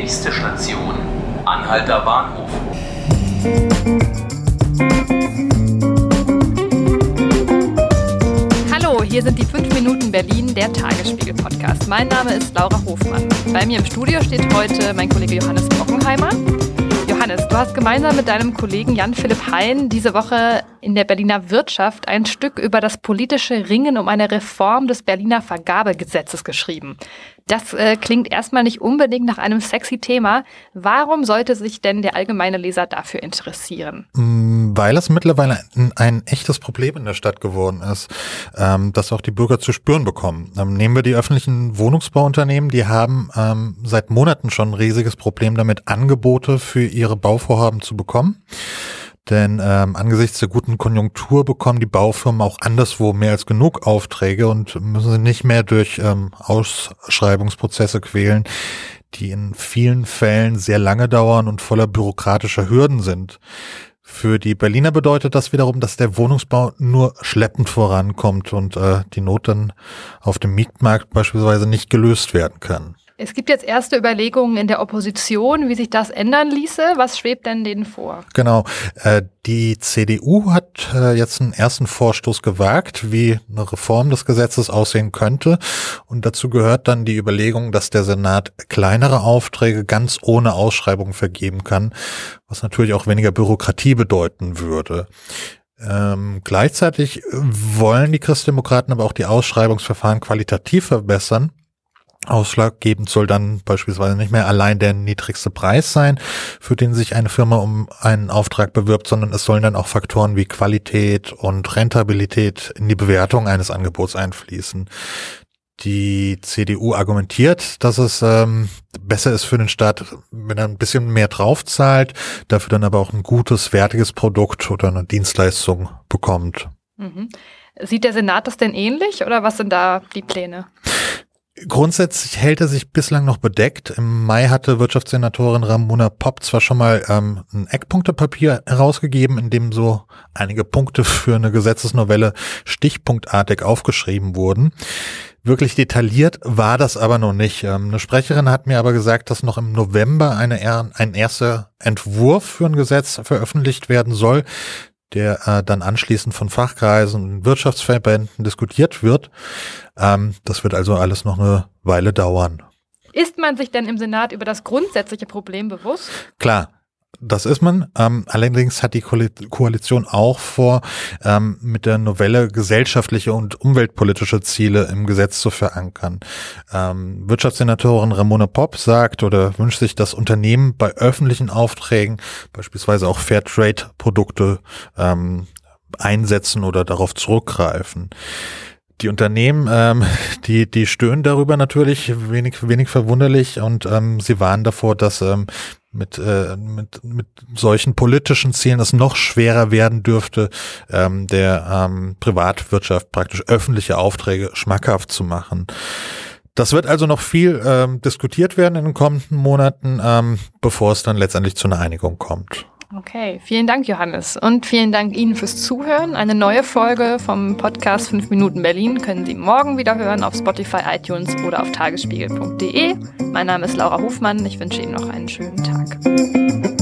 Nächste Station, Anhalter Bahnhof. Hallo, hier sind die 5 Minuten Berlin, der Tagesspiegel-Podcast. Mein Name ist Laura Hofmann. Bei mir im Studio steht heute mein Kollege Johannes Bockenheimer. Johannes, du hast gemeinsam mit deinem Kollegen Jan-Philipp Hein diese Woche in der Berliner Wirtschaft ein Stück über das politische Ringen um eine Reform des Berliner Vergabegesetzes geschrieben. Das äh, klingt erstmal nicht unbedingt nach einem sexy Thema. Warum sollte sich denn der allgemeine Leser dafür interessieren? Mm, weil es mittlerweile ein, ein echtes Problem in der Stadt geworden ist, ähm, das auch die Bürger zu spüren bekommen. Ähm, nehmen wir die öffentlichen Wohnungsbauunternehmen, die haben ähm, seit Monaten schon ein riesiges Problem damit, Angebote für ihre Bauvorhaben zu bekommen. Denn ähm, angesichts der guten Konjunktur bekommen die Baufirmen auch anderswo mehr als genug Aufträge und müssen sie nicht mehr durch ähm, Ausschreibungsprozesse quälen, die in vielen Fällen sehr lange dauern und voller bürokratischer Hürden sind. Für die Berliner bedeutet das wiederum, dass der Wohnungsbau nur schleppend vorankommt und äh, die Not dann auf dem Mietmarkt beispielsweise nicht gelöst werden kann. Es gibt jetzt erste Überlegungen in der Opposition, wie sich das ändern ließe. Was schwebt denn denen vor? Genau. Äh, die CDU hat äh, jetzt einen ersten Vorstoß gewagt, wie eine Reform des Gesetzes aussehen könnte. Und dazu gehört dann die Überlegung, dass der Senat kleinere Aufträge ganz ohne Ausschreibung vergeben kann, was natürlich auch weniger Bürokratie bedeuten würde. Ähm, gleichzeitig wollen die Christdemokraten aber auch die Ausschreibungsverfahren qualitativ verbessern Ausschlaggebend soll dann beispielsweise nicht mehr allein der niedrigste Preis sein, für den sich eine Firma um einen Auftrag bewirbt, sondern es sollen dann auch Faktoren wie Qualität und Rentabilität in die Bewertung eines Angebots einfließen. Die CDU argumentiert, dass es ähm, besser ist für den Staat, wenn er ein bisschen mehr draufzahlt, dafür dann aber auch ein gutes, wertiges Produkt oder eine Dienstleistung bekommt. Mhm. Sieht der Senat das denn ähnlich oder was sind da die Pläne? Grundsätzlich hält er sich bislang noch bedeckt. Im Mai hatte Wirtschaftssenatorin Ramona Popp zwar schon mal ähm, ein Eckpunktepapier herausgegeben, in dem so einige Punkte für eine Gesetzesnovelle stichpunktartig aufgeschrieben wurden. Wirklich detailliert war das aber noch nicht. Ähm, eine Sprecherin hat mir aber gesagt, dass noch im November eine, ein erster Entwurf für ein Gesetz veröffentlicht werden soll, der äh, dann anschließend von Fachkreisen und Wirtschaftsverbänden diskutiert wird. Ähm, das wird also alles noch eine Weile dauern. Ist man sich denn im Senat über das grundsätzliche Problem bewusst? Klar, das ist man. Ähm, allerdings hat die Koalition auch vor, ähm, mit der Novelle gesellschaftliche und umweltpolitische Ziele im Gesetz zu verankern. Ähm, Wirtschaftssenatorin Ramona Popp sagt oder wünscht sich, dass Unternehmen bei öffentlichen Aufträgen beispielsweise auch Fairtrade-Produkte ähm, einsetzen oder darauf zurückgreifen. Die Unternehmen, ähm, die, die stöhnen darüber natürlich wenig, wenig verwunderlich und ähm, sie warnen davor, dass ähm, mit, äh, mit, mit solchen politischen Zielen es noch schwerer werden dürfte, ähm, der ähm, Privatwirtschaft praktisch öffentliche Aufträge schmackhaft zu machen. Das wird also noch viel ähm, diskutiert werden in den kommenden Monaten, ähm, bevor es dann letztendlich zu einer Einigung kommt. Okay, vielen Dank, Johannes. Und vielen Dank Ihnen fürs Zuhören. Eine neue Folge vom Podcast 5 Minuten Berlin können Sie morgen wieder hören auf Spotify, iTunes oder auf tagesspiegel.de. Mein Name ist Laura Hofmann. Ich wünsche Ihnen noch einen schönen Tag.